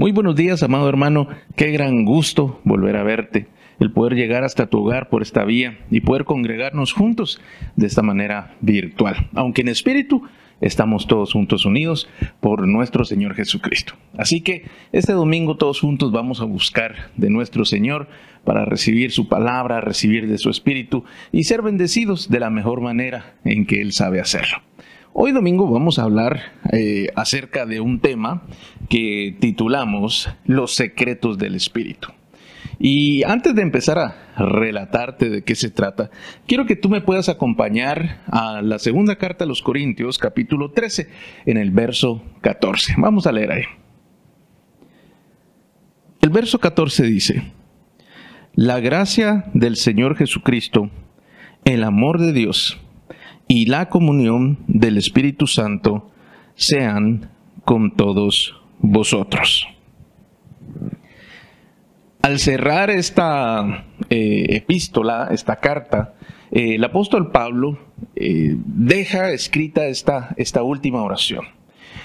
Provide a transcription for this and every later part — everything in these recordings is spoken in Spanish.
Muy buenos días, amado hermano. Qué gran gusto volver a verte, el poder llegar hasta tu hogar por esta vía y poder congregarnos juntos de esta manera virtual, aunque en espíritu estamos todos juntos unidos por nuestro Señor Jesucristo. Así que este domingo todos juntos vamos a buscar de nuestro Señor para recibir su palabra, recibir de su espíritu y ser bendecidos de la mejor manera en que Él sabe hacerlo. Hoy domingo vamos a hablar eh, acerca de un tema que titulamos Los secretos del Espíritu. Y antes de empezar a relatarte de qué se trata, quiero que tú me puedas acompañar a la segunda carta a los Corintios, capítulo 13, en el verso 14. Vamos a leer ahí. El verso 14 dice, La gracia del Señor Jesucristo, el amor de Dios, y la comunión del Espíritu Santo sean con todos vosotros. Al cerrar esta eh, epístola, esta carta, eh, el apóstol Pablo eh, deja escrita esta, esta última oración.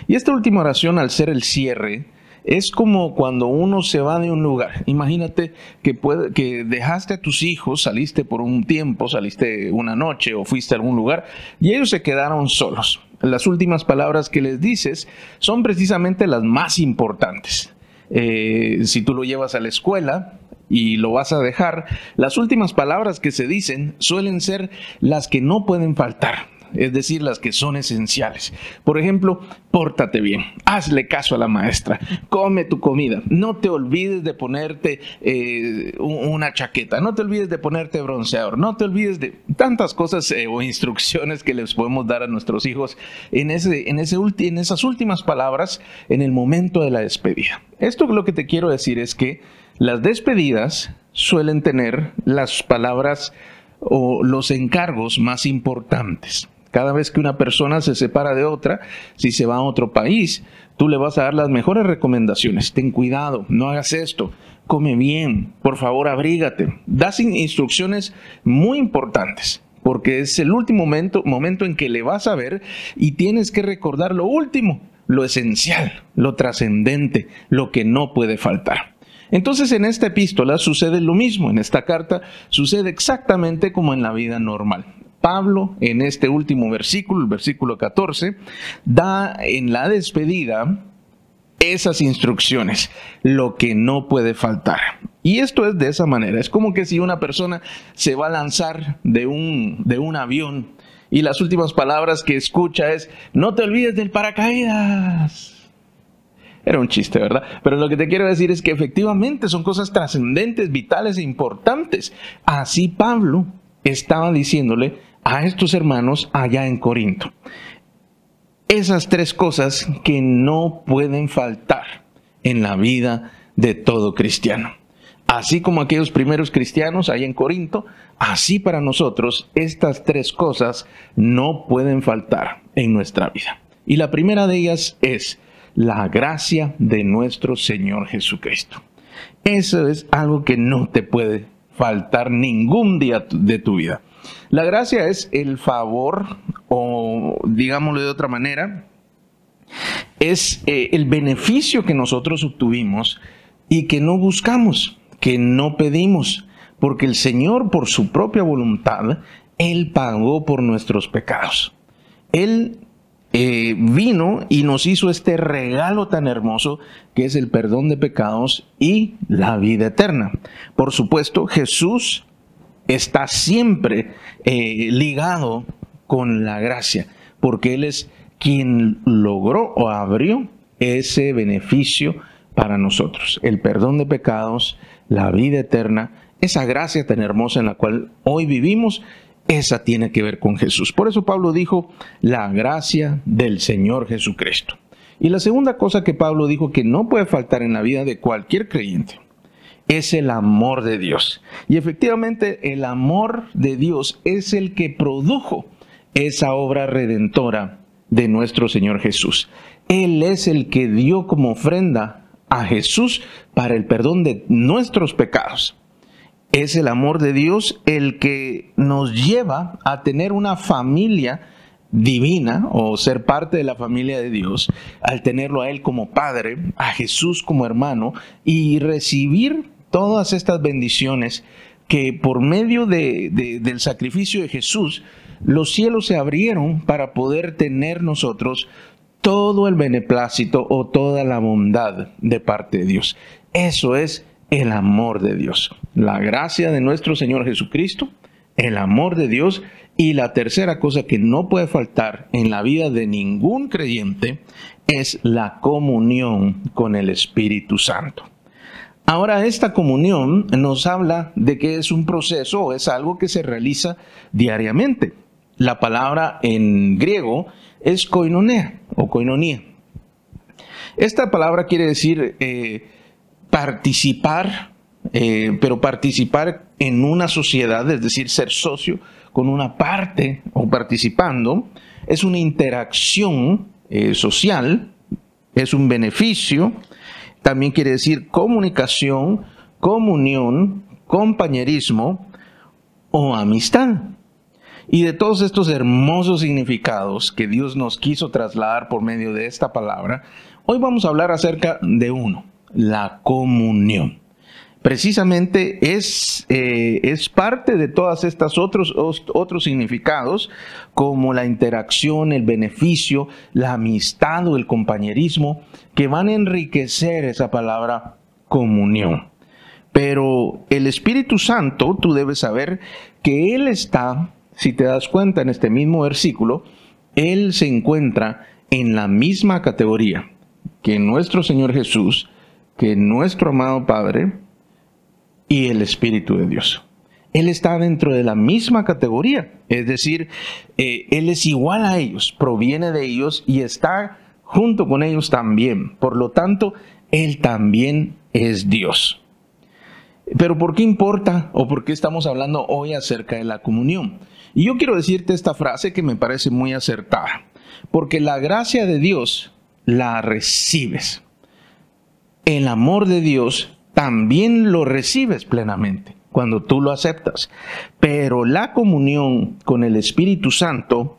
Y esta última oración, al ser el cierre, es como cuando uno se va de un lugar. Imagínate que, dejaste a tus hijos, saliste por un tiempo, saliste una noche o fuiste a algún lugar y ellos se quedaron solos. Las últimas palabras que les dices son precisamente las más importantes. Eh, si tú lo llevas a la escuela, y lo vas a dejar, las últimas palabras que se dicen suelen ser las que no pueden faltar es decir, las que son esenciales. Por ejemplo, pórtate bien, hazle caso a la maestra, come tu comida, no te olvides de ponerte eh, una chaqueta, no te olvides de ponerte bronceador, no te olvides de tantas cosas eh, o instrucciones que les podemos dar a nuestros hijos en, ese, en, ese en esas últimas palabras en el momento de la despedida. Esto lo que te quiero decir es que las despedidas suelen tener las palabras o los encargos más importantes. Cada vez que una persona se separa de otra, si se va a otro país, tú le vas a dar las mejores recomendaciones. Ten cuidado, no hagas esto, come bien, por favor abrígate. Das instrucciones muy importantes porque es el último momento, momento en que le vas a ver y tienes que recordar lo último, lo esencial, lo trascendente, lo que no puede faltar. Entonces en esta epístola sucede lo mismo, en esta carta sucede exactamente como en la vida normal. Pablo en este último versículo, el versículo 14, da en la despedida esas instrucciones, lo que no puede faltar. Y esto es de esa manera, es como que si una persona se va a lanzar de un, de un avión y las últimas palabras que escucha es, no te olvides del paracaídas. Era un chiste, ¿verdad? Pero lo que te quiero decir es que efectivamente son cosas trascendentes, vitales e importantes. Así Pablo estaba diciéndole a estos hermanos allá en Corinto. Esas tres cosas que no pueden faltar en la vida de todo cristiano. Así como aquellos primeros cristianos allá en Corinto, así para nosotros estas tres cosas no pueden faltar en nuestra vida. Y la primera de ellas es la gracia de nuestro Señor Jesucristo. Eso es algo que no te puede faltar ningún día de tu vida. La gracia es el favor, o digámoslo de otra manera, es eh, el beneficio que nosotros obtuvimos y que no buscamos, que no pedimos, porque el Señor por su propia voluntad, Él pagó por nuestros pecados. Él eh, vino y nos hizo este regalo tan hermoso que es el perdón de pecados y la vida eterna. Por supuesto, Jesús está siempre eh, ligado con la gracia, porque Él es quien logró o abrió ese beneficio para nosotros, el perdón de pecados, la vida eterna, esa gracia tan hermosa en la cual hoy vivimos, esa tiene que ver con Jesús. Por eso Pablo dijo, la gracia del Señor Jesucristo. Y la segunda cosa que Pablo dijo que no puede faltar en la vida de cualquier creyente es el amor de Dios. Y efectivamente el amor de Dios es el que produjo esa obra redentora de nuestro Señor Jesús. Él es el que dio como ofrenda a Jesús para el perdón de nuestros pecados. Es el amor de Dios el que nos lleva a tener una familia divina o ser parte de la familia de Dios, al tenerlo a Él como Padre, a Jesús como hermano y recibir todas estas bendiciones que por medio del sacrificio de Jesús, los cielos se abrieron para poder tener nosotros todo el beneplácito o toda la bondad de parte de Dios. Eso es el amor de Dios, la gracia de nuestro Señor Jesucristo, el amor de Dios y la tercera cosa que no puede faltar en la vida de ningún creyente es la comunión con el Espíritu Santo. Ahora, esta comunión nos habla de que es un proceso o es algo que se realiza diariamente. La palabra en griego es koinonia o koinonía. Esta palabra quiere decir eh, participar, eh, pero participar en una sociedad, es decir, ser socio con una parte o participando, es una interacción eh, social, es un beneficio, también quiere decir comunicación, comunión, compañerismo o amistad. Y de todos estos hermosos significados que Dios nos quiso trasladar por medio de esta palabra, hoy vamos a hablar acerca de uno, la comunión. Precisamente es, eh, es parte de todas estas otros, otros significados, como la interacción, el beneficio, la amistad o el compañerismo, que van a enriquecer esa palabra comunión. Pero el Espíritu Santo, tú debes saber que Él está, si te das cuenta en este mismo versículo, Él se encuentra en la misma categoría que nuestro Señor Jesús, que nuestro amado Padre y el Espíritu de Dios. Él está dentro de la misma categoría, es decir, eh, Él es igual a ellos, proviene de ellos y está junto con ellos también. Por lo tanto, Él también es Dios. Pero ¿por qué importa o por qué estamos hablando hoy acerca de la comunión? Y yo quiero decirte esta frase que me parece muy acertada, porque la gracia de Dios la recibes. El amor de Dios también lo recibes plenamente cuando tú lo aceptas. Pero la comunión con el Espíritu Santo,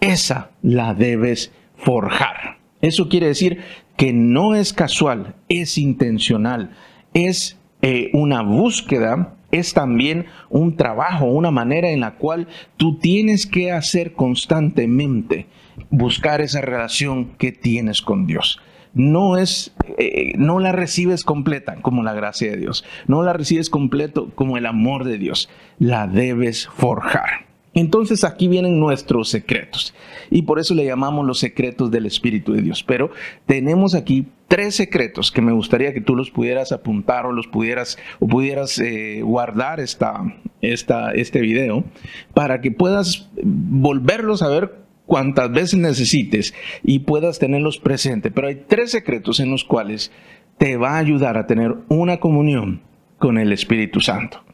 esa la debes forjar. Eso quiere decir que no es casual, es intencional, es eh, una búsqueda, es también un trabajo, una manera en la cual tú tienes que hacer constantemente, buscar esa relación que tienes con Dios no es, eh, no la recibes completa como la gracia de Dios, no la recibes completo como el amor de Dios, la debes forjar. Entonces aquí vienen nuestros secretos y por eso le llamamos los secretos del Espíritu de Dios. Pero tenemos aquí tres secretos que me gustaría que tú los pudieras apuntar o los pudieras o pudieras eh, guardar esta, esta, este video para que puedas volverlos a ver cuantas veces necesites y puedas tenerlos presentes. Pero hay tres secretos en los cuales te va a ayudar a tener una comunión con el Espíritu Santo.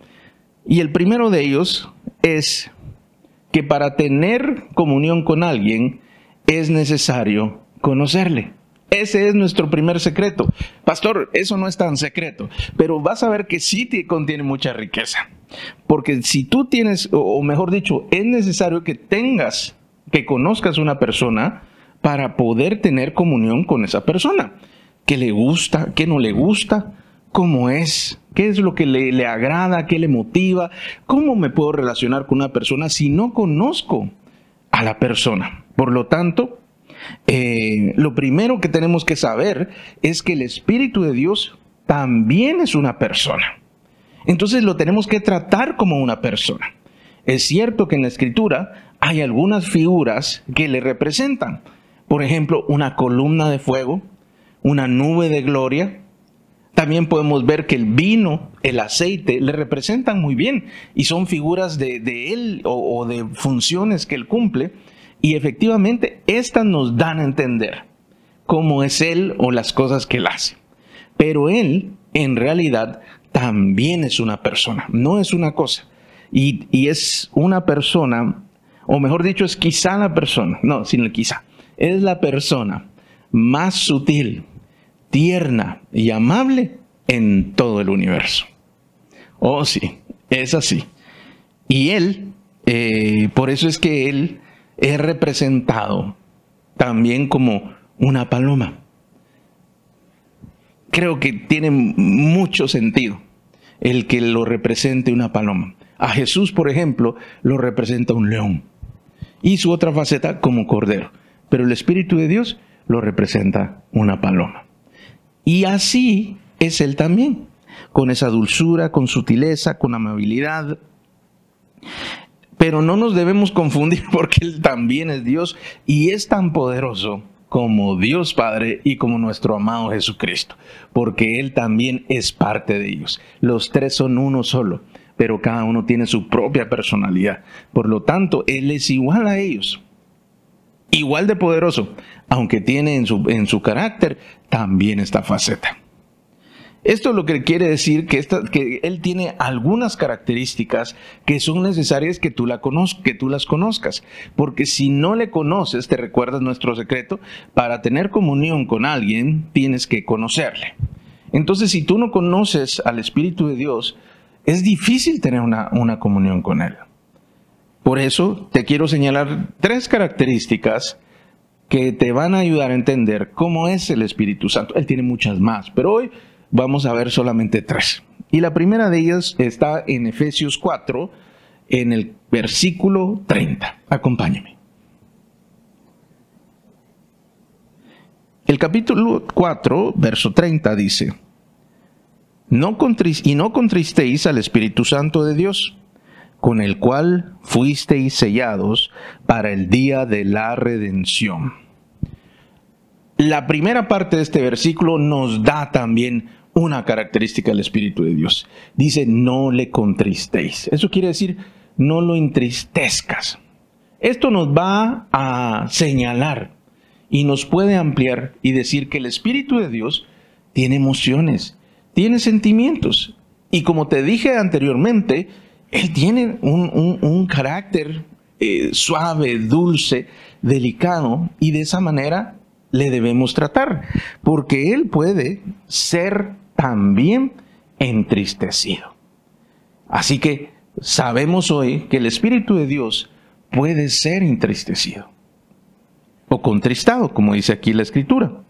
Y el primero de ellos es que para tener comunión con alguien es necesario conocerle. Ese es nuestro primer secreto. Pastor, eso no es tan secreto, pero vas a ver que sí te contiene mucha riqueza. Porque si tú tienes, o mejor dicho, es necesario que tengas, que conozcas una persona para poder tener comunión con esa persona. ¿Qué le gusta? ¿Qué no le gusta? cómo es, qué es lo que le, agrada, qué le motiva, cómo me puedo relacionar con una persona si no conozco a la persona. Por lo tanto, eh, lo primero que tenemos que saber es que el Espíritu de Dios también es una persona. Entonces lo tenemos que tratar como una persona. Es cierto que en la escritura hay algunas figuras que le representan. Por ejemplo, una columna de fuego, una nube de gloria, también podemos ver que el vino, el aceite, le representan muy bien y son figuras de, él o, de funciones que él cumple. Y efectivamente, estas nos dan a entender cómo es él o las cosas que él hace. Pero él, en realidad, también es una persona, no es una cosa. Y es una persona, o mejor dicho, es quizá la persona, no, sin el quizá, es la persona más sutil, tierna y amable en todo el universo. Oh, sí, es así. Y él, eh, por eso es que él es representado también como una paloma. Creo que tiene mucho sentido el que lo represente una paloma. A Jesús, por ejemplo, lo representa un león y su otra faceta como cordero. Pero el Espíritu de Dios lo representa una paloma. Y así es Él también, con esa dulzura, con sutileza, con amabilidad. Pero no nos debemos confundir porque Él también es Dios y es tan poderoso como Dios Padre y como nuestro amado Jesucristo, porque Él también es parte de ellos. Los tres son uno solo, pero cada uno tiene su propia personalidad. Por lo tanto, Él es igual a ellos, igual de poderoso, aunque tiene en su, en su carácter también esta faceta. Esto es lo que quiere decir que, que él tiene algunas características que son necesarias que tú, la que tú las conozcas. Porque si no le conoces, te recuerdas nuestro secreto, para tener comunión con alguien tienes que conocerle. Entonces, si tú no conoces al Espíritu de Dios, es difícil tener una, una comunión con Él. Por eso te quiero señalar tres características que te van a ayudar a entender cómo es el Espíritu Santo. Él tiene muchas más, pero hoy vamos a ver solamente tres. Y la primera de ellas está en Efesios 4, en el versículo 30. Acompáñame. El capítulo 4, verso 30 dice, no y no contristéis al Espíritu Santo de Dios, con el cual fuisteis sellados para el día de la redención. La primera parte de este versículo nos da también una característica del Espíritu de Dios. Dice, no le contristéis. Eso quiere decir, no lo entristezcas. Esto nos va a señalar y nos puede ampliar y decir que el Espíritu de Dios tiene emociones, tiene sentimientos. Y como te dije anteriormente, Él tiene un, carácter eh, suave, dulce, delicado, y de esa manera le debemos tratar, porque Él puede ser también entristecido. Así que sabemos hoy que el Espíritu de Dios puede ser entristecido o contristado, como dice aquí la Escritura.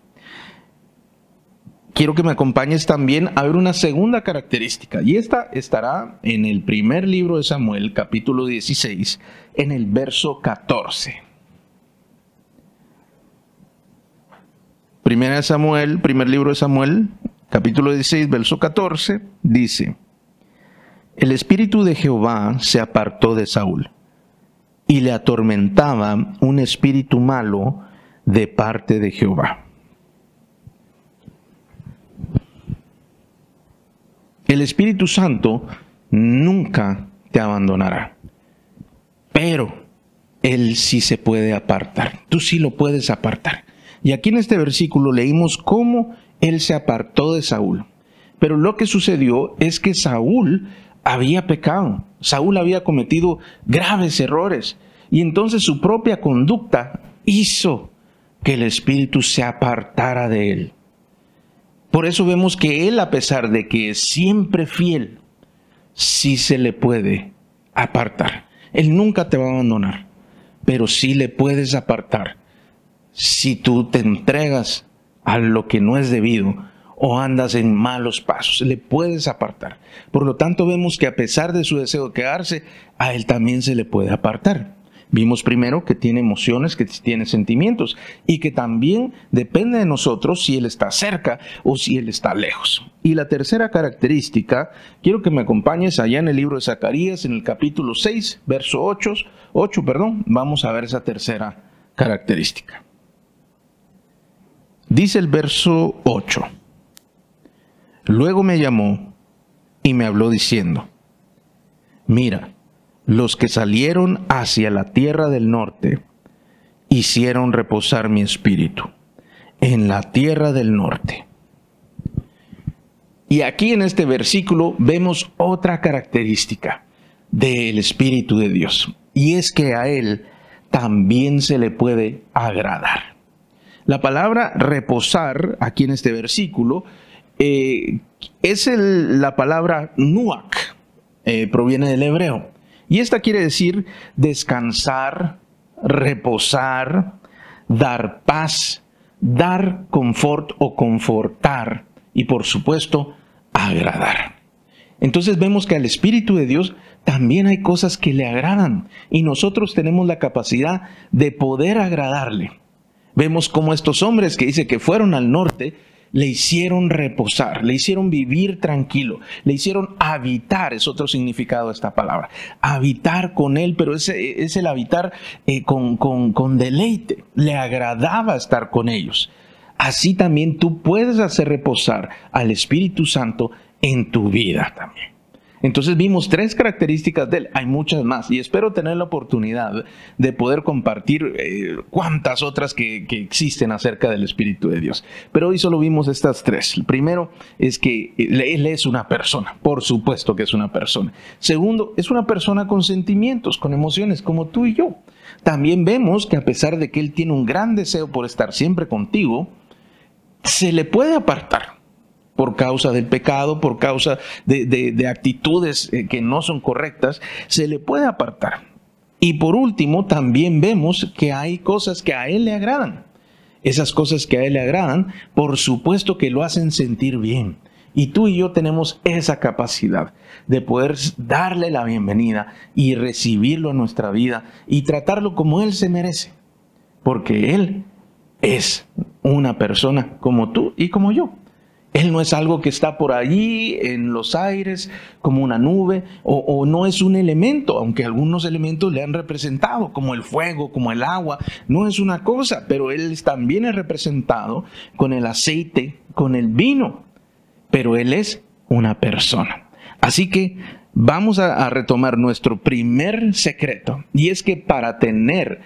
Quiero que me acompañes también a ver una segunda característica, y esta estará en el primer libro de Samuel, capítulo 16, en el verso 14. Primera de Samuel, primer libro de Samuel, capítulo 16, verso 14, dice, el espíritu de Jehová se apartó de Saúl y le atormentaba un espíritu malo de parte de Jehová. El Espíritu Santo nunca te abandonará, pero Él sí se puede apartar, tú sí lo puedes apartar. Y aquí en este versículo leímos cómo él se apartó de Saúl. Pero lo que sucedió es que Saúl había pecado, Saúl había cometido graves errores y entonces su propia conducta hizo que el Espíritu se apartara de él. Por eso vemos que él, a pesar de que es siempre fiel, sí se le puede apartar. Él nunca te va a abandonar, pero sí le puedes apartar si tú te entregas a lo que no es debido o andas en malos pasos, le puedes apartar. Por lo tanto, vemos que a pesar de su deseo de quedarse, a él también se le puede apartar. Vimos primero que tiene emociones, que tiene sentimientos y que también depende de nosotros si Él está cerca o si Él está lejos. Y la tercera característica, quiero que me acompañes allá en el libro de Zacarías, en el capítulo 6, verso 8, 8 perdón, vamos a ver esa tercera característica. Dice el verso 8. Luego me llamó y me habló diciendo, mira, los que salieron hacia la tierra del norte hicieron reposar mi espíritu en la tierra del norte. Y aquí en este versículo vemos otra característica del Espíritu de Dios, y es que a Él también se le puede agradar. La palabra reposar, aquí en este versículo, eh, es la palabra nuak, eh, proviene del hebreo. Y esta quiere decir descansar, reposar, dar paz, dar confort o confortar y por supuesto agradar. Entonces vemos que al Espíritu de Dios también hay cosas que le agradan y nosotros tenemos la capacidad de poder agradarle. Vemos como estos hombres que dice que fueron al norte le hicieron reposar, le hicieron vivir tranquilo, le hicieron habitar, es otro significado de esta palabra, habitar con él, pero es, es el habitar eh, con, con, con deleite, le agradaba estar con ellos. Así también tú puedes hacer reposar al Espíritu Santo en tu vida también. Entonces vimos tres características de él, hay muchas más y espero tener la oportunidad de poder compartir eh, cuantas otras que, existen acerca del Espíritu de Dios. Pero hoy solo vimos estas tres. El primero es que él es una persona, por supuesto que es una persona. Segundo, es una persona con sentimientos, con emociones, como tú y yo. También vemos que a pesar de que él tiene un gran deseo por estar siempre contigo, se le puede apartar por causa del pecado, por causa de, actitudes eh, que no son correctas, se le puede apartar. Y por último, también vemos que hay cosas que a Él le agradan. Esas cosas que a Él le agradan, por supuesto que lo hacen sentir bien. Y tú y yo tenemos esa capacidad de poder darle la bienvenida y recibirlo en nuestra vida y tratarlo como Él se merece. Porque Él es una persona como tú y como yo. Él no es algo que está por allí en los aires como una nube o, no es un elemento, aunque algunos elementos le han representado como el fuego, como el agua. No es una cosa, pero Él también es representado con el aceite, con el vino. Pero Él es una persona. Así que vamos a retomar nuestro primer secreto y es que para tener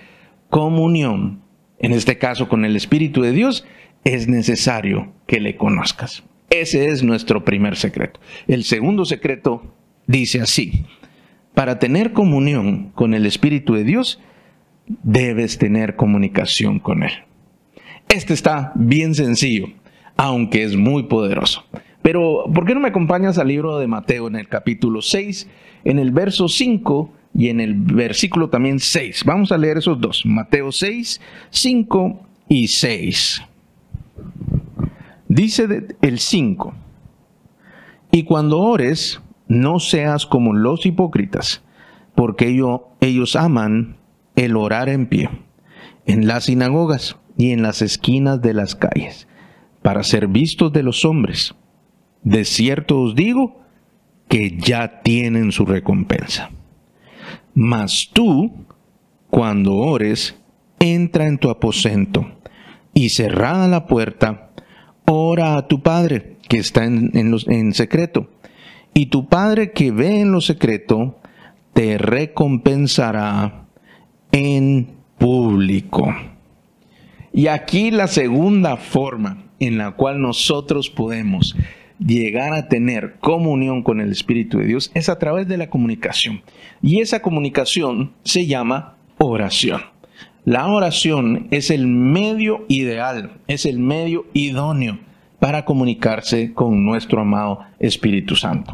comunión, en este caso con el Espíritu de Dios, es necesario que le conozcas. Ese es nuestro primer secreto. El segundo secreto dice así, para tener comunión con el Espíritu de Dios, debes tener comunicación con Él. Este está bien sencillo, aunque es muy poderoso. Pero, ¿por qué no me acompañas al libro de Mateo en el capítulo 6, en el verso 5 y en el versículo también 6? Vamos a leer esos dos, Mateo 6, 5 y 6. Dice el 5, y cuando ores, no seas como los hipócritas, porque ellos, ellos aman el orar en pie, en las sinagogas y en las esquinas de las calles, para ser vistos de los hombres. De cierto os digo que ya tienen su recompensa. Mas tú, cuando ores, entra en tu aposento y cerrada la puerta, ora a tu Padre que está en, en, secreto. Y tu Padre que ve en lo secreto, te recompensará en público. Y aquí la segunda forma en la cual nosotros podemos llegar a tener comunión con el Espíritu de Dios es a través de la comunicación. Y esa comunicación se llama oración. La oración es el medio ideal, es el medio idóneo para comunicarse con nuestro amado Espíritu Santo.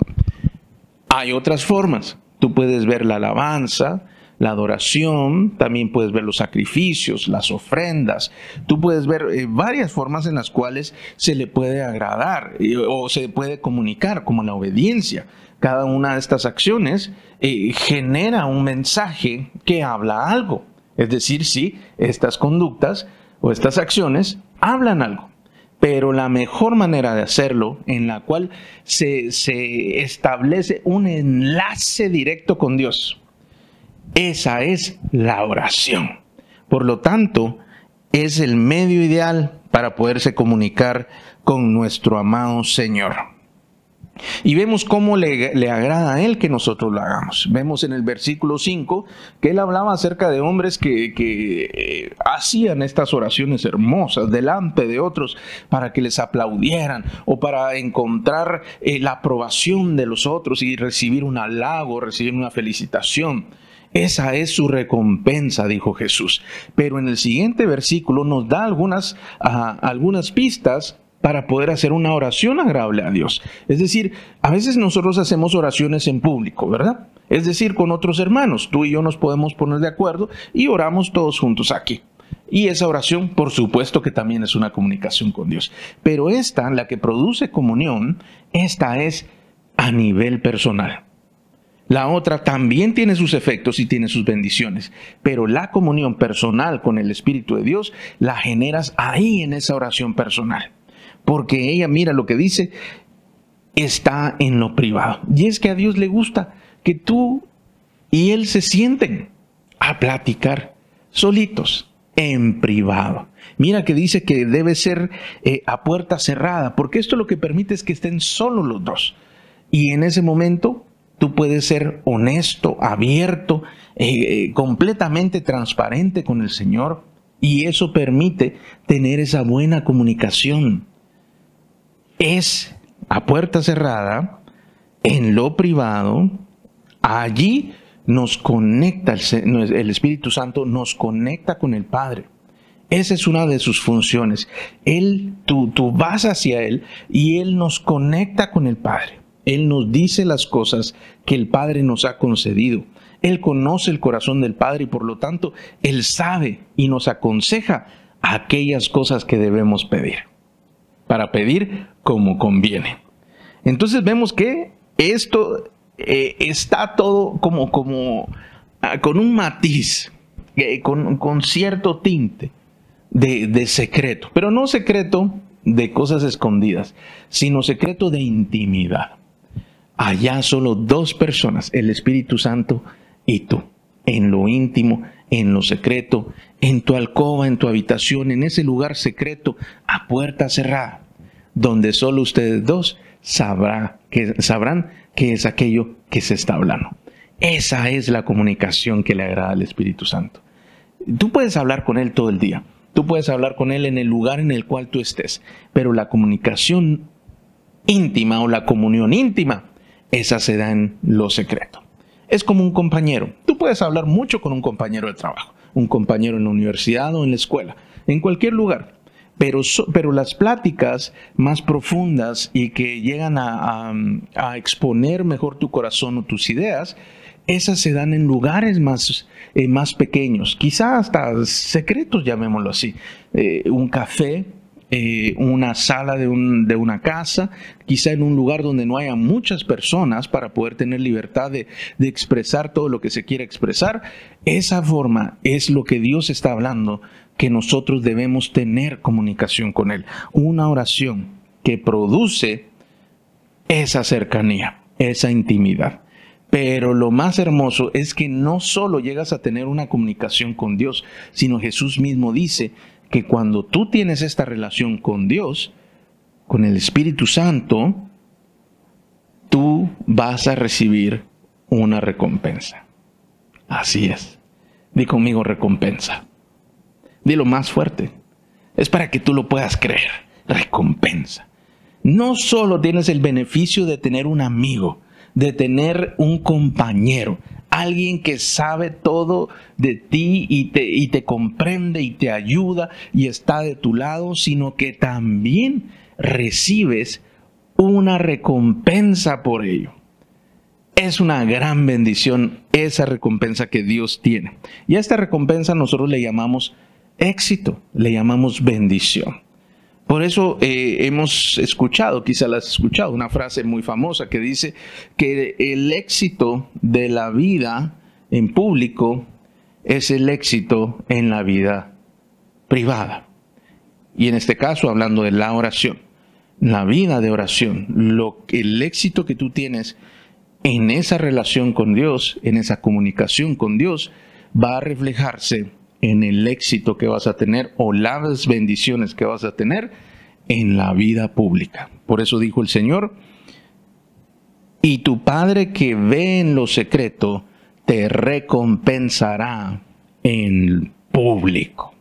Hay otras formas. Tú puedes ver la alabanza, la adoración, también puedes ver los sacrificios, las ofrendas. Tú puedes ver eh, varias formas en las cuales se le puede agradar eh, o se puede comunicar, como la obediencia. Cada una de estas acciones eh, genera un mensaje que habla algo. Es decir, si estas conductas o estas acciones hablan algo. Pero la mejor manera de hacerlo, en la cual se, se establece un enlace directo con Dios, esa es la oración. Por lo tanto, es el medio ideal para poderse comunicar con nuestro amado Señor. Y vemos cómo le, agrada a él que nosotros lo hagamos. Vemos en el versículo 5 que él hablaba acerca de hombres que, eh, hacían estas oraciones hermosas delante de otros para que les aplaudieran o para encontrar eh, la aprobación de los otros y recibir un halago, recibir una felicitación. Esa es su recompensa, dijo Jesús. Pero en el siguiente versículo nos da algunas, algunas pistas para poder hacer una oración agradable a Dios. Es decir, a veces nosotros hacemos oraciones en público, ¿verdad? Es decir, con otros hermanos. Tú y yo nos podemos poner de acuerdo y oramos todos juntos aquí. Y esa oración, por supuesto que también es una comunicación con Dios. Pero esta, la que produce comunión, esta es a nivel personal. La otra también tiene sus efectos y tiene sus bendiciones, pero la comunión personal con el Espíritu de Dios la generas ahí en esa oración personal. Porque ella, mira lo que dice, está en lo privado. Y es que a Dios le gusta que tú y Él se sienten a platicar solitos, en privado. Mira que dice que debe ser eh, a puerta cerrada, porque esto lo que permite es que estén solo los dos. Y en ese momento tú puedes ser honesto, abierto, eh, eh, completamente transparente con el Señor. Y eso permite tener esa buena comunicación. Es a puerta cerrada, en lo privado, allí nos conecta, el, Espíritu Santo nos conecta con el Padre. Esa es una de sus funciones. Él, tú, tú vas hacia Él y Él nos conecta con el Padre. Él nos dice las cosas que el Padre nos ha concedido. Él conoce el corazón del Padre y por lo tanto Él sabe y nos aconseja aquellas cosas que debemos pedir. Para pedir como conviene. Entonces vemos que esto eh, está todo como, como ah, con un matiz, eh, con, cierto tinte de, de secreto, pero no secreto de cosas escondidas, sino secreto de intimidad. Allá solo dos personas, el Espíritu Santo y tú, en lo íntimo, en lo secreto, en tu alcoba, en tu habitación, en ese lugar secreto, a puerta cerrada, donde solo ustedes dos sabrá, que, sabrán qué es aquello que se está hablando. Esa es la comunicación que le agrada al Espíritu Santo. Tú puedes hablar con Él todo el día, tú puedes hablar con Él en el lugar en el cual tú estés, pero la comunicación íntima o la comunión íntima, esa se da en lo secreto. Es como un compañero. Tú puedes hablar mucho con un compañero de trabajo, un compañero en la universidad o en la escuela, en cualquier lugar. Pero, las pláticas más profundas y que llegan a, exponer mejor tu corazón o tus ideas, esas se dan en lugares más, eh, más pequeños, quizá hasta secretos, llamémoslo así. Eh, un café, eh, una sala de, de, una casa, quizá en un lugar donde no haya muchas personas para poder tener libertad de, de expresar todo lo que se quiere expresar. Esa forma es lo que Dios está hablando que nosotros debemos tener comunicación con Él. Una oración que produce esa cercanía, esa intimidad. Pero lo más hermoso es que no solo llegas a tener una comunicación con Dios, sino Jesús mismo dice que cuando tú tienes esta relación con Dios, con el Espíritu Santo, tú vas a recibir una recompensa. Así es. Di conmigo recompensa. Dilo más fuerte. Es para que tú lo puedas creer. Recompensa. No solo tienes el beneficio de tener un amigo, de tener un compañero, alguien que sabe todo de ti y te, y te comprende y te ayuda y está de tu lado, sino que también recibes una recompensa por ello. Es una gran bendición esa recompensa que Dios tiene. Y a esta recompensa nosotros le llamamos éxito, le llamamos bendición. Por eso eh, hemos escuchado, quizá la has escuchado, una frase muy famosa que dice que el éxito de la vida en público es el éxito en la vida privada. Y en este caso, hablando de la oración, la vida de oración, lo, el éxito que tú tienes en esa relación con Dios, en esa comunicación con Dios, va a reflejarse en el éxito que vas a tener o las bendiciones que vas a tener en la vida pública. Por eso dijo el Señor, y tu Padre que ve en lo secreto, te recompensará en público.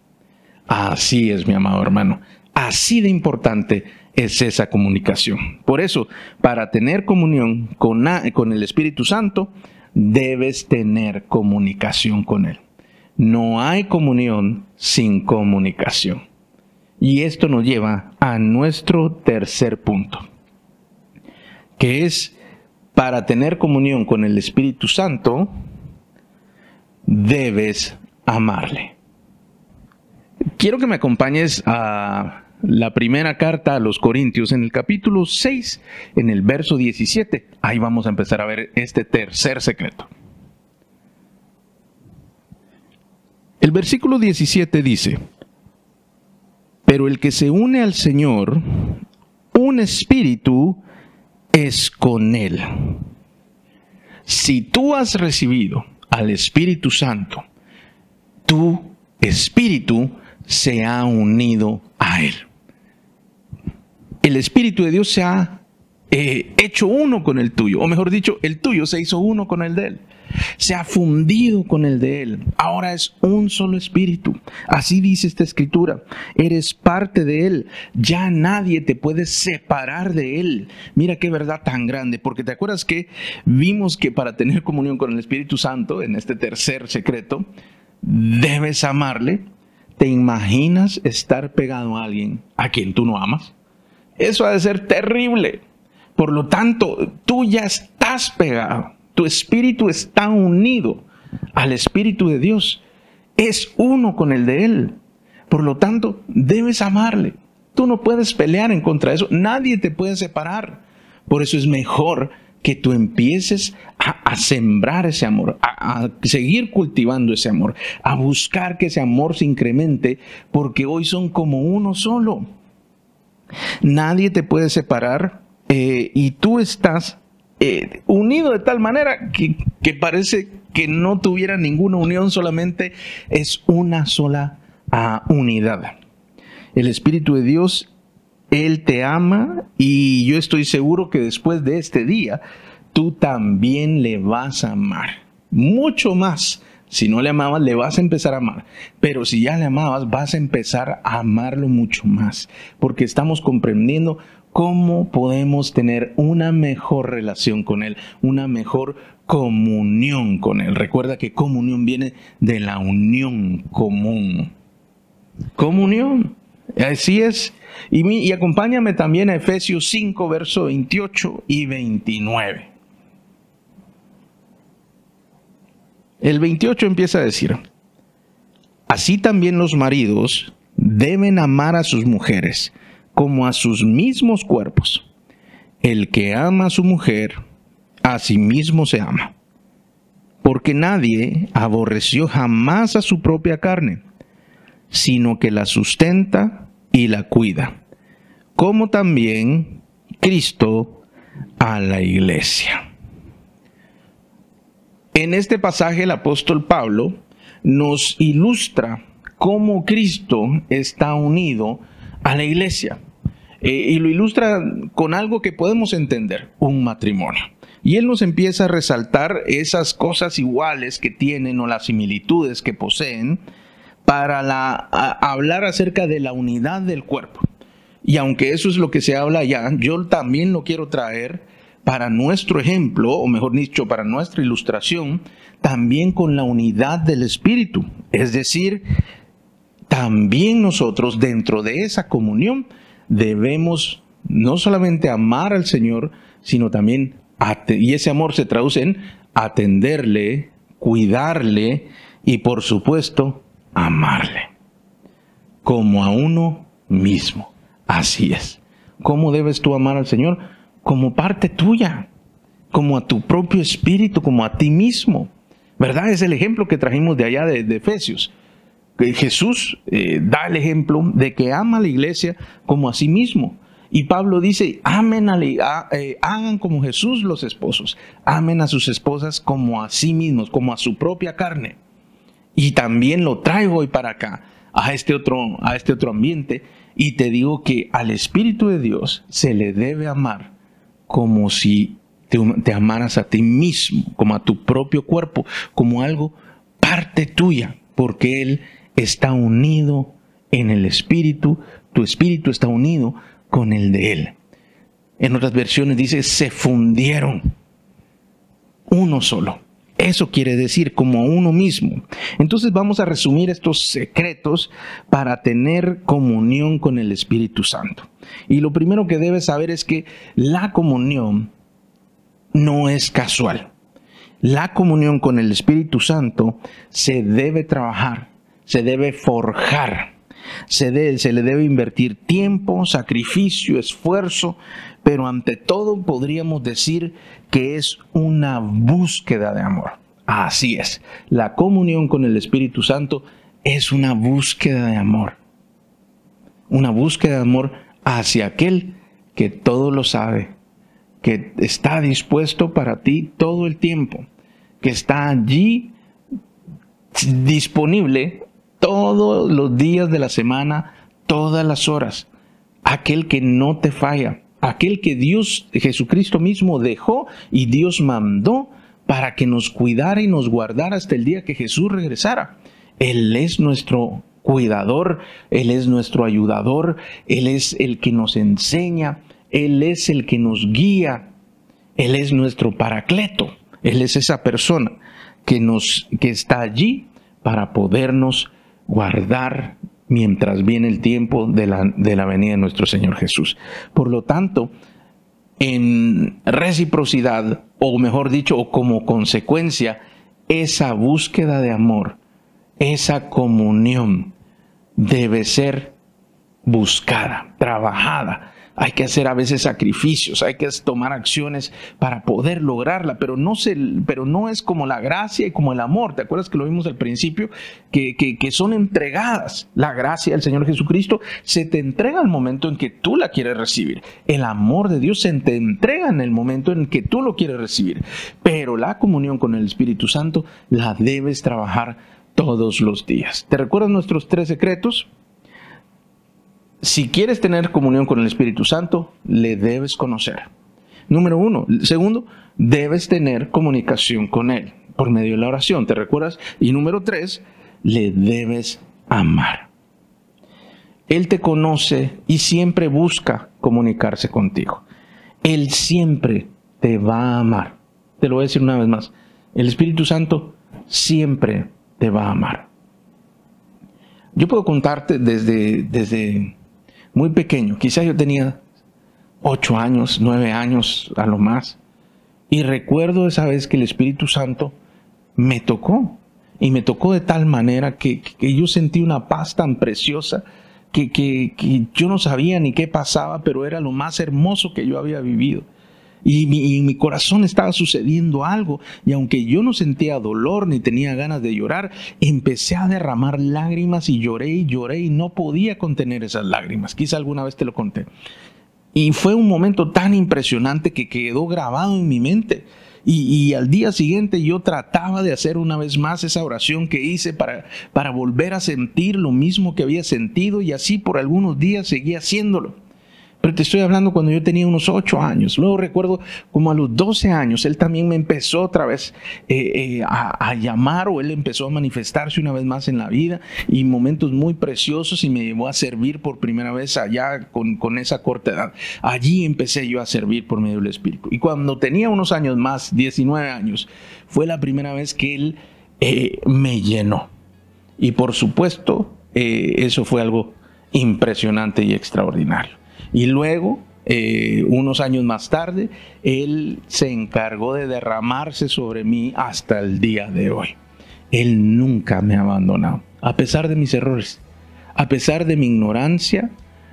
Así es, mi amado hermano. Así de importante es esa comunicación. Por eso, para tener comunión con, con el Espíritu Santo, debes tener comunicación con Él. No hay comunión sin comunicación. Y esto nos lleva a nuestro tercer punto, que es para tener comunión con el Espíritu Santo, debes amarle. Quiero que me acompañes a la primera carta a los Corintios en el capítulo 6, en el verso 17. Ahí vamos a empezar a ver este tercer secreto. El versículo 17 dice, pero el que se une al Señor, un espíritu es con él. Si tú has recibido al Espíritu Santo, tu espíritu se ha unido a él el Espíritu de Dios se ha eh, hecho uno con el tuyo, o mejor dicho, el tuyo se hizo uno con el de él. Se ha fundido con el de él. Ahora es un solo espíritu. Así dice esta escritura. Eres parte de él. Ya nadie te puede separar de él. Mira qué verdad tan grande. Porque te acuerdas que vimos que para tener comunión con el Espíritu Santo, en este tercer secreto, debes amarle. ¿Te imaginas estar pegado a alguien a quien tú no amas? Eso ha de ser terrible. Por lo tanto, tú ya estás pegado. Tu espíritu está unido al Espíritu de Dios. Es uno con el de Él. Por lo tanto, debes amarle. Tú no puedes pelear en contra de eso. Nadie te puede separar. Por eso es mejor que tú empieces a, sembrar ese amor, a, seguir cultivando ese amor, a buscar que ese amor se incremente, porque hoy son como uno solo. Nadie te puede separar eh, y tú estás eh, unido de tal manera que, que, parece que no tuviera ninguna unión, solamente es una sola ah, unidad. El Espíritu de Dios, Él te ama y yo estoy seguro que después de este día, tú también le vas a amar. Mucho más si no le amabas, le vas a empezar a amar. Pero si ya le amabas, vas a empezar a amarlo mucho más. Porque estamos comprendiendo cómo podemos tener una mejor relación con Él, una mejor comunión con Él. Recuerda que comunión viene de la unión común. Comunión. Así es. Y, acompáñame también a Efesios 5, verso 28 y 29. El 28 empieza a decir, así también los maridos deben amar a sus mujeres como a sus mismos cuerpos. El que ama a su mujer, a sí mismo se ama. Porque nadie aborreció jamás a su propia carne, sino que la sustenta y la cuida, como también Cristo a la iglesia. En este pasaje el apóstol Pablo nos ilustra cómo Cristo está unido a la iglesia. Eh, y lo ilustra con algo que podemos entender, un matrimonio. Y él nos empieza a resaltar esas cosas iguales que tienen o las similitudes que poseen para la, hablar acerca de la unidad del cuerpo. Y aunque eso es lo que se habla ya, yo también lo quiero traer para nuestro ejemplo, o mejor dicho, para nuestra ilustración, también con la unidad del Espíritu. Es decir, también nosotros dentro de esa comunión debemos no solamente amar al Señor, sino también, y ese amor se traduce en atenderle, cuidarle y por supuesto, amarle, como a uno mismo. Así es. ¿Cómo debes tú amar al Señor? como parte tuya, como a tu propio espíritu, como a ti mismo. ¿Verdad? Es el ejemplo que trajimos de allá de, Efesios. Jesús eh, da el ejemplo de que ama a la iglesia como a sí mismo. Y Pablo dice, amen a, eh, hagan como Jesús los esposos, amen a sus esposas como a sí mismos, como a su propia carne. Y también lo traigo hoy para acá, a este otro, a este otro ambiente, y te digo que al Espíritu de Dios se le debe amar como si te, amaras a ti mismo, como a tu propio cuerpo, como algo parte tuya, porque Él está unido en el Espíritu, tu Espíritu está unido con el de Él. En otras versiones dice, se fundieron uno solo. Eso quiere decir como uno mismo. Entonces vamos a resumir estos secretos para tener comunión con el Espíritu Santo. Y lo primero que debes saber es que la comunión no es casual. La comunión con el Espíritu Santo se debe trabajar, se debe forjar, se, se le debe invertir tiempo, sacrificio, esfuerzo, pero ante todo podríamos decir que es una búsqueda de amor. Así es, la comunión con el Espíritu Santo es una búsqueda de amor. Una búsqueda de amor hacia aquel que todo lo sabe, que está dispuesto para ti todo el tiempo, que está allí disponible todos los días de la semana, todas las horas. Aquel que no te falla, aquel que Dios, Jesucristo mismo dejó y Dios mandó para que nos cuidara y nos guardara hasta el día que Jesús regresara. Él es nuestro cuidador, Él es nuestro ayudador, Él es el que nos enseña, Él es el que nos guía, Él es nuestro paracleto, Él es esa persona que, nos, que está allí para podernos guardar mientras viene el tiempo de la, de la venida de nuestro Señor Jesús. Por lo tanto, en reciprocidad, o mejor dicho, o como consecuencia, esa búsqueda de amor, esa comunión debe ser buscada, trabajada, hay que hacer a veces sacrificios, hay que tomar acciones para poder lograrla, pero no, se, pero no es como la gracia y como el amor. ¿Te acuerdas que lo vimos al principio? Que, que son entregadas. La gracia del Señor Jesucristo se te entrega al momento en que tú la quieres recibir. El amor de Dios se te entrega en el momento en que tú lo quieres recibir. Pero la comunión con el Espíritu Santo la debes trabajar todos los días. ¿Te recuerdas nuestros tres secretos? Si quieres tener comunión con el Espíritu Santo, le debes conocer. Número uno. Segundo, debes tener comunicación con Él por medio de la oración, ¿te recuerdas? Y número tres, le debes amar. Él te conoce y siempre busca comunicarse contigo. Él siempre te va a amar. Te lo voy a decir una vez más. El Espíritu Santo siempre te va a amar. Yo puedo contarte desde, desde muy pequeño, quizás yo tenía ocho años, nueve años a lo más, y recuerdo esa vez que el Espíritu Santo me tocó, y me tocó de tal manera que, yo sentí una paz tan preciosa que, que yo no sabía ni qué pasaba, pero era lo más hermoso que yo había vivido y, en mi corazón estaba sucediendo algo y aunque yo no sentía dolor ni tenía ganas de llorar, empecé a derramar lágrimas y lloré y lloré y no podía contener esas lágrimas. Quizá alguna vez te lo conté. Y fue un momento tan impresionante que quedó grabado en mi mente. Y, al día siguiente yo trataba de hacer una vez más esa oración que hice para, para volver a sentir lo mismo que había sentido y así por algunos días seguía haciéndolo. Pero te estoy hablando cuando yo tenía unos ocho años. Luego recuerdo como a los 12 años, él también me empezó otra vez eh, eh, a, llamar o él empezó a manifestarse una vez más en la vida y momentos muy preciosos y me llevó a servir por primera vez allá con, con esa corta edad. Allí empecé yo a servir por medio del Espíritu. Y cuando tenía unos años más, 19 años, fue la primera vez que él eh, me llenó. Y por supuesto, eso fue algo impresionante y extraordinario. Y luego, eh, unos años más tarde, Él se encargó de derramarse sobre mí hasta el día de hoy. Él nunca me ha abandonado, a pesar de mis errores, a pesar de mi ignorancia,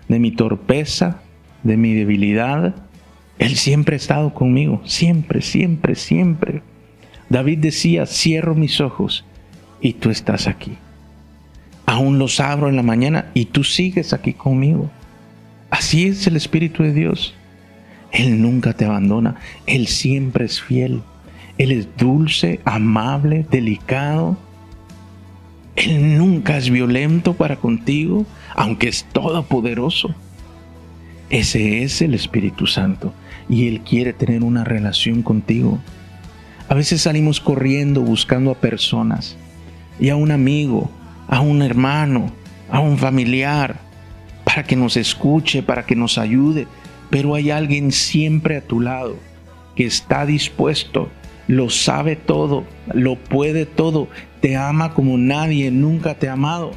de mi torpeza, de mi debilidad. Él siempre ha estado conmigo, siempre, siempre, siempre. David decía, cierro mis ojos y tú estás aquí. Aún los abro en la mañana y tú sigues aquí conmigo. Así es el Espíritu de Dios. Él nunca te abandona, Él siempre es fiel. Él es dulce, amable, delicado. Él nunca es violento para contigo, aunque es todopoderoso. Ese es el Espíritu Santo y Él quiere tener una relación contigo. A veces salimos corriendo buscando a personas y a un amigo, a un hermano, a un familiar, para que nos escuche, para que nos ayude, pero hay alguien siempre a tu lado que está dispuesto lo sabe todo, lo puede todo, te ama como nadie nunca te ha amado.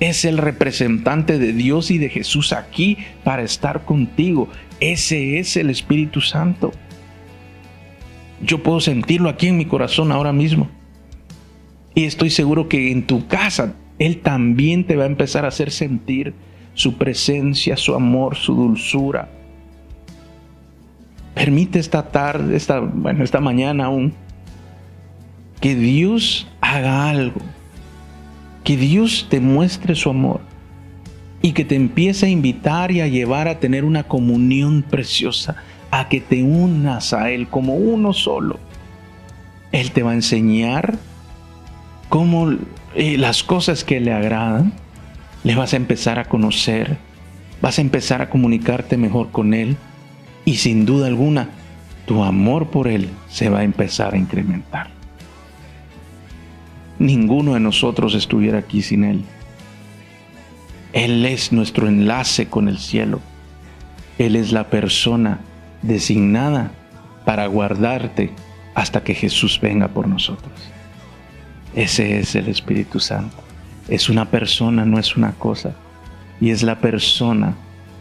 Es el representante de Dios y de Jesús aquí para estar contigo. Ese es el Espíritu Santo. Yo puedo sentirlo aquí en mi corazón ahora mismo. Y estoy seguro que en tu casa Él también te va a empezar a hacer sentir su presencia, su amor, su dulzura. Permite esta tarde, esta, bueno, esta mañana aún, que Dios haga algo, que Dios te muestre su amor y que te empiece a invitar y a llevar a tener una comunión preciosa, a que te unas a Él como uno solo. Él te va a enseñar cómo eh, las cosas que le agradan, le vas a empezar a conocer, vas a empezar a comunicarte mejor con Él y sin duda alguna tu amor por Él se va a empezar a incrementar. Ninguno de nosotros estuviera aquí sin Él. Él es nuestro enlace con el cielo. Él es la persona designada para guardarte hasta que Jesús venga por nosotros. Ese es el Espíritu Santo. Es una persona, no es una cosa. Y es la persona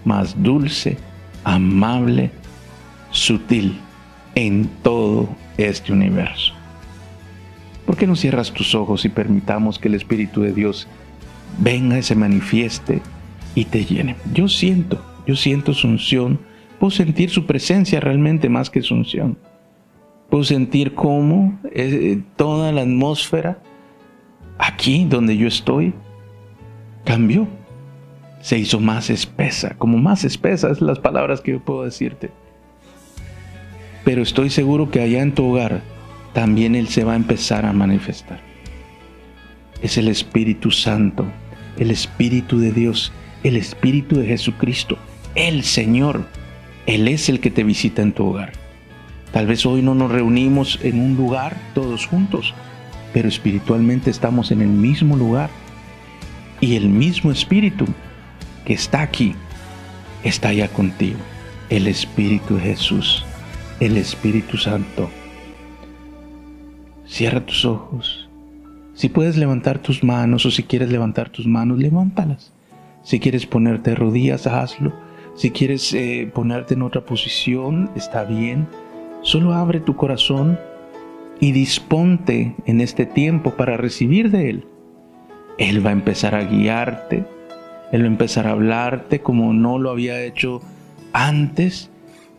más dulce, amable, sutil en todo este universo. ¿Por qué no cierras tus ojos y permitamos que el Espíritu de Dios venga y se manifieste y te llene? Yo siento, yo siento su unción, puedo sentir su presencia realmente más que su unción. Puedo sentir cómo eh, toda la atmósfera aquí donde yo estoy cambió. Se hizo más espesa, como más espesas las palabras que yo puedo decirte. Pero estoy seguro que allá en tu hogar también Él se va a empezar a manifestar. Es el Espíritu Santo, el Espíritu de Dios, el Espíritu de Jesucristo, el Señor. Él es el que te visita en tu hogar. Tal vez hoy no nos reunimos en un lugar todos juntos, pero espiritualmente estamos en el mismo lugar. Y el mismo Espíritu que está aquí está allá contigo. El Espíritu Jesús, el Espíritu Santo. Cierra tus ojos. Si puedes levantar tus manos o si quieres levantar tus manos, levántalas. Si quieres ponerte rodillas, hazlo. Si quieres eh, ponerte en otra posición, está bien. Solo abre tu corazón y disponte en este tiempo para recibir de Él. Él va a empezar a guiarte, Él va a empezar a hablarte como no lo había hecho antes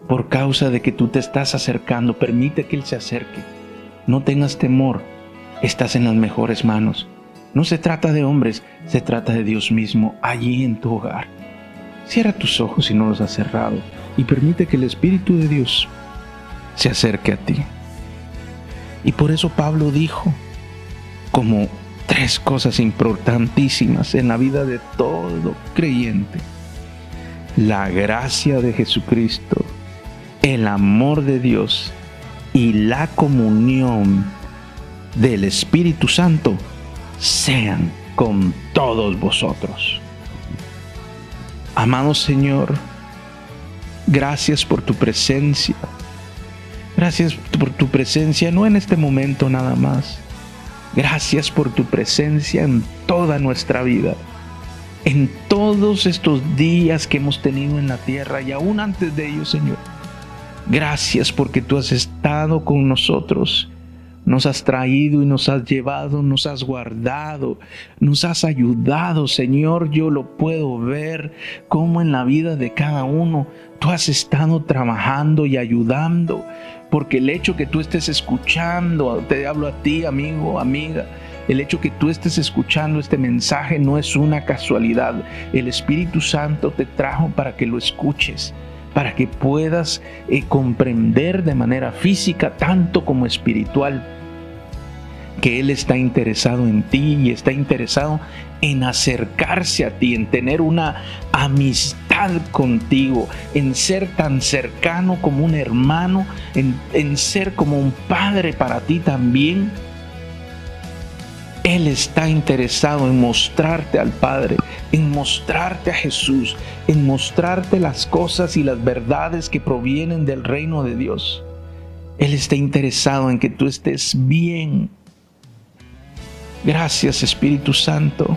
por causa de que tú te estás acercando. Permite que Él se acerque. No tengas temor, estás en las mejores manos. No se trata de hombres, se trata de Dios mismo allí en tu hogar. Cierra tus ojos si no los has cerrado y permite que el Espíritu de Dios se acerque a ti. Y por eso Pablo dijo como tres cosas importantísimas en la vida de todo creyente. La gracia de Jesucristo, el amor de Dios y la comunión del Espíritu Santo sean con todos vosotros. Amado Señor, gracias por tu presencia Gracias por tu presencia, no en este momento nada más. Gracias por tu presencia en toda nuestra vida, en todos estos días que hemos tenido en la tierra y aún antes de ellos, Señor. Gracias porque tú has estado con nosotros nos has traído y nos has llevado, nos has guardado, nos has ayudado, Señor. Yo lo puedo ver como en la vida de cada uno tú has estado trabajando y ayudando, porque el hecho que tú estés escuchando, te hablo a ti, amigo, amiga, el hecho que tú estés escuchando este mensaje no es una casualidad. El Espíritu Santo te trajo para que lo escuches para que puedas eh, comprender de manera física tanto como espiritual que Él está interesado en ti y está interesado en acercarse a ti, en tener una amistad contigo, en ser tan cercano como un hermano, en, en ser como un padre para ti también. Él está interesado en mostrarte al Padre, en mostrarte a Jesús, en mostrarte las cosas y las verdades que provienen del reino de Dios. Él está interesado en que tú estés bien. Gracias Espíritu Santo.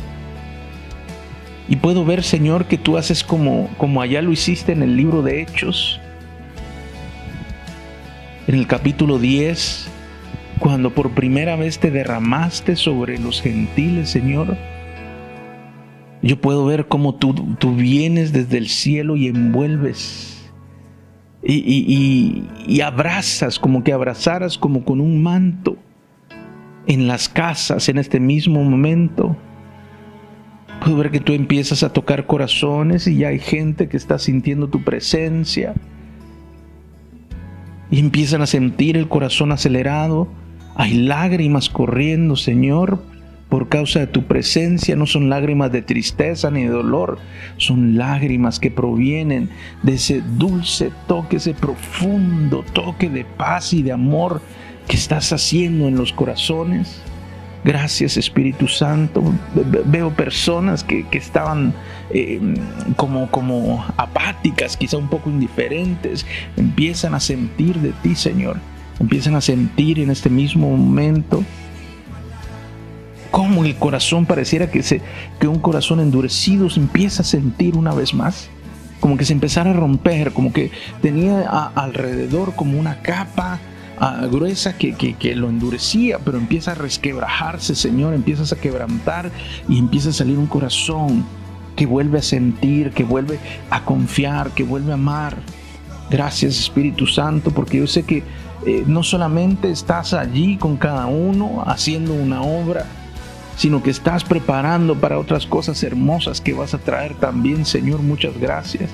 Y puedo ver, Señor, que tú haces como, como allá lo hiciste en el libro de Hechos, en el capítulo 10, cuando por primera vez te derramaste sobre los gentiles, Señor. Yo puedo ver cómo tú, tú vienes desde el cielo y envuelves y, y, abrazas, como que abrazaras como con un manto en las casas en este mismo momento. Puedo ver que tú empiezas a tocar corazones y ya hay gente que está sintiendo tu presencia. Y empiezan a sentir el corazón acelerado. Hay lágrimas corriendo, Señor, por causa de tu presencia. No son lágrimas de tristeza ni de dolor. Son lágrimas que provienen de ese dulce toque, ese profundo toque de paz y de amor que estás haciendo en los corazones. Gracias Espíritu Santo. Veo personas que, estaban em, como, como apáticas, quizá un poco indiferentes. Empiezan a sentir de ti, Señor. Empiezan a sentir en este mismo momento cómo el corazón pareciera que, se, que un corazón endurecido se empieza a sentir una vez más. Como que se empezara a romper, como que tenía alrededor como una capa gruesa que, que, lo endurecía, pero empieza a resquebrajarse, Señor, empiezas a quebrantar y empieza a salir un corazón que vuelve a sentir, que vuelve a confiar, que vuelve a amar. Gracias Espíritu Santo, porque yo sé que eh, no solamente estás allí con cada uno haciendo una obra, sino que estás preparando para otras cosas hermosas que vas a traer también, Señor. Muchas gracias.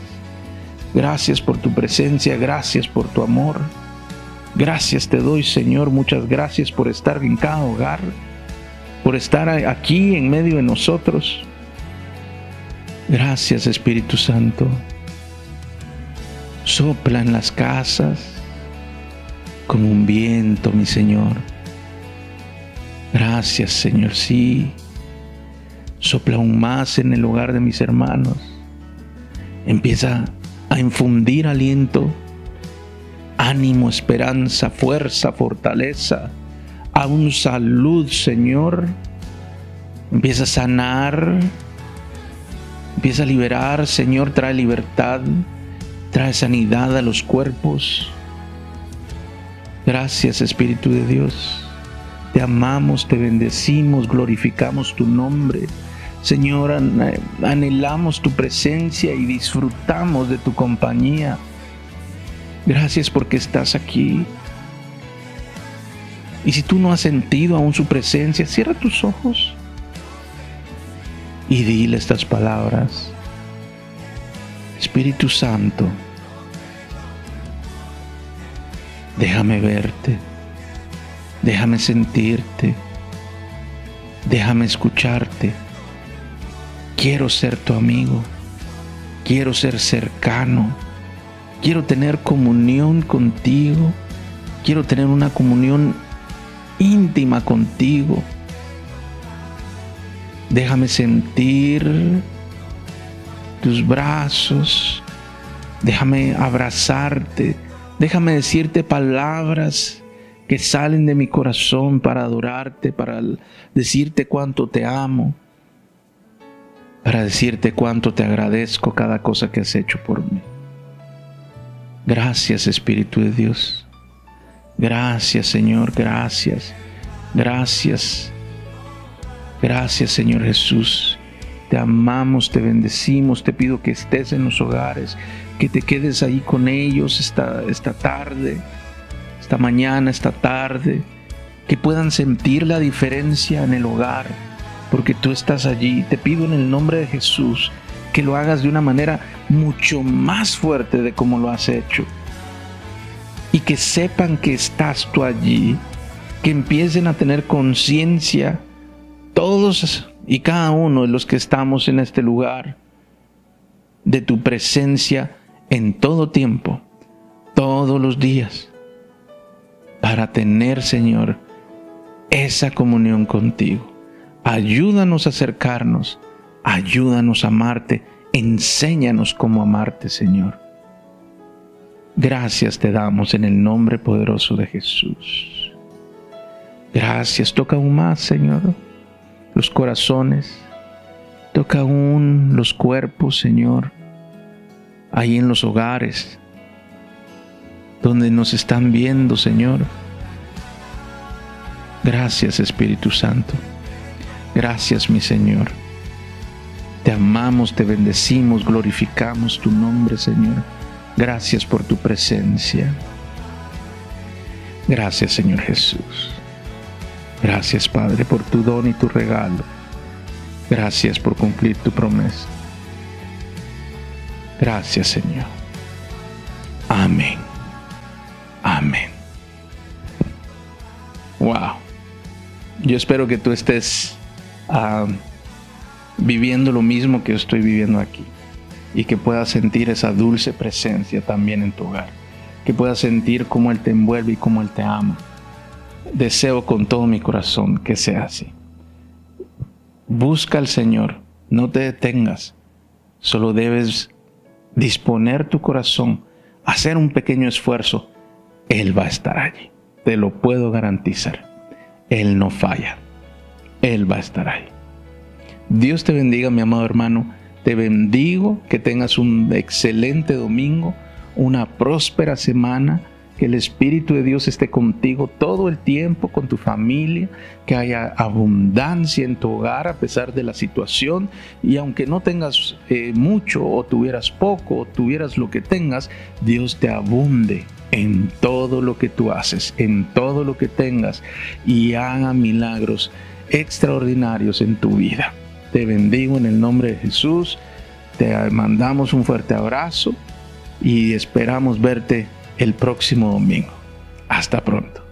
Gracias por tu presencia, gracias por tu amor. Gracias te doy, Señor, muchas gracias por estar en cada hogar, por estar aquí en medio de nosotros. Gracias, Espíritu Santo. Sopla en las casas como un viento, mi Señor. Gracias, Señor, sí. Sopla aún más en el hogar de mis hermanos. Empieza a infundir aliento ánimo, esperanza, fuerza, fortaleza, aún salud, Señor. Empieza a sanar, empieza a liberar, Señor, trae libertad, trae sanidad a los cuerpos. Gracias, Espíritu de Dios. Te amamos, te bendecimos, glorificamos tu nombre. Señor, anhelamos tu presencia y disfrutamos de tu compañía. Gracias porque estás aquí. Y si tú no has sentido aún su presencia, cierra tus ojos y dile estas palabras. Espíritu Santo, déjame verte, déjame sentirte, déjame escucharte. Quiero ser tu amigo, quiero ser cercano Quiero tener comunión contigo. Quiero tener una comunión íntima contigo. Déjame sentir tus brazos. Déjame abrazarte. Déjame decirte palabras que salen de mi corazón para adorarte, para decirte cuánto te amo, para decirte cuánto te agradezco cada cosa que has hecho por mí. Gracias Espíritu de Dios. Gracias Señor, gracias. Gracias. Gracias Señor Jesús. Te amamos, te bendecimos, te pido que estés en los hogares, que te quedes ahí con ellos esta, esta tarde, esta mañana, esta tarde, que puedan sentir la diferencia en el hogar, porque tú estás allí. Te pido en el nombre de Jesús que lo hagas de una manera mucho más fuerte de como lo has hecho. Y que sepan que estás tú allí, que empiecen a tener conciencia todos y cada uno de los que estamos en este lugar de tu presencia en todo tiempo, todos los días, para tener, Señor, esa comunión contigo. Ayúdanos a acercarnos Ayúdanos a amarte. Enséñanos cómo amarte, Señor. Gracias te damos en el nombre poderoso de Jesús. Gracias. Toca aún más, Señor, los corazones. Toca aún los cuerpos, Señor, ahí en los hogares, donde nos están viendo, Señor. Gracias, Espíritu Santo. Gracias, mi Señor. Te amamos, te bendecimos, glorificamos tu nombre, Señor. Gracias por tu presencia. Gracias, Señor Jesús. Gracias, Padre, por tu don y tu regalo. Gracias por cumplir tu promesa. Gracias, Señor. Amén. Amén. Wow. Yo espero que tú estés ah, viviendo lo mismo que estoy viviendo aquí y que puedas sentir esa dulce presencia también en tu hogar, que puedas sentir cómo Él te envuelve y cómo Él te ama. Deseo con todo mi corazón que sea así. Busca al Señor, no te detengas, solo debes disponer tu corazón, hacer un pequeño esfuerzo, Él va a estar allí, te lo puedo garantizar. Él no falla, Él va a estar ahí. Dios te bendiga, mi amado hermano. Te bendigo, que tengas un excelente domingo, una próspera semana, que el Espíritu de Dios esté contigo todo el tiempo, con tu familia, que haya abundancia en tu hogar a pesar de la situación y aunque no tengas eh, mucho o tuvieras poco o tuvieras lo que tengas, Dios te abunde en todo lo que tú haces, en todo lo que tengas y haga milagros extraordinarios en tu vida. Te bendigo en el nombre de Jesús. Te mandamos un fuerte abrazo y esperamos verte el próximo domingo. Hasta pronto.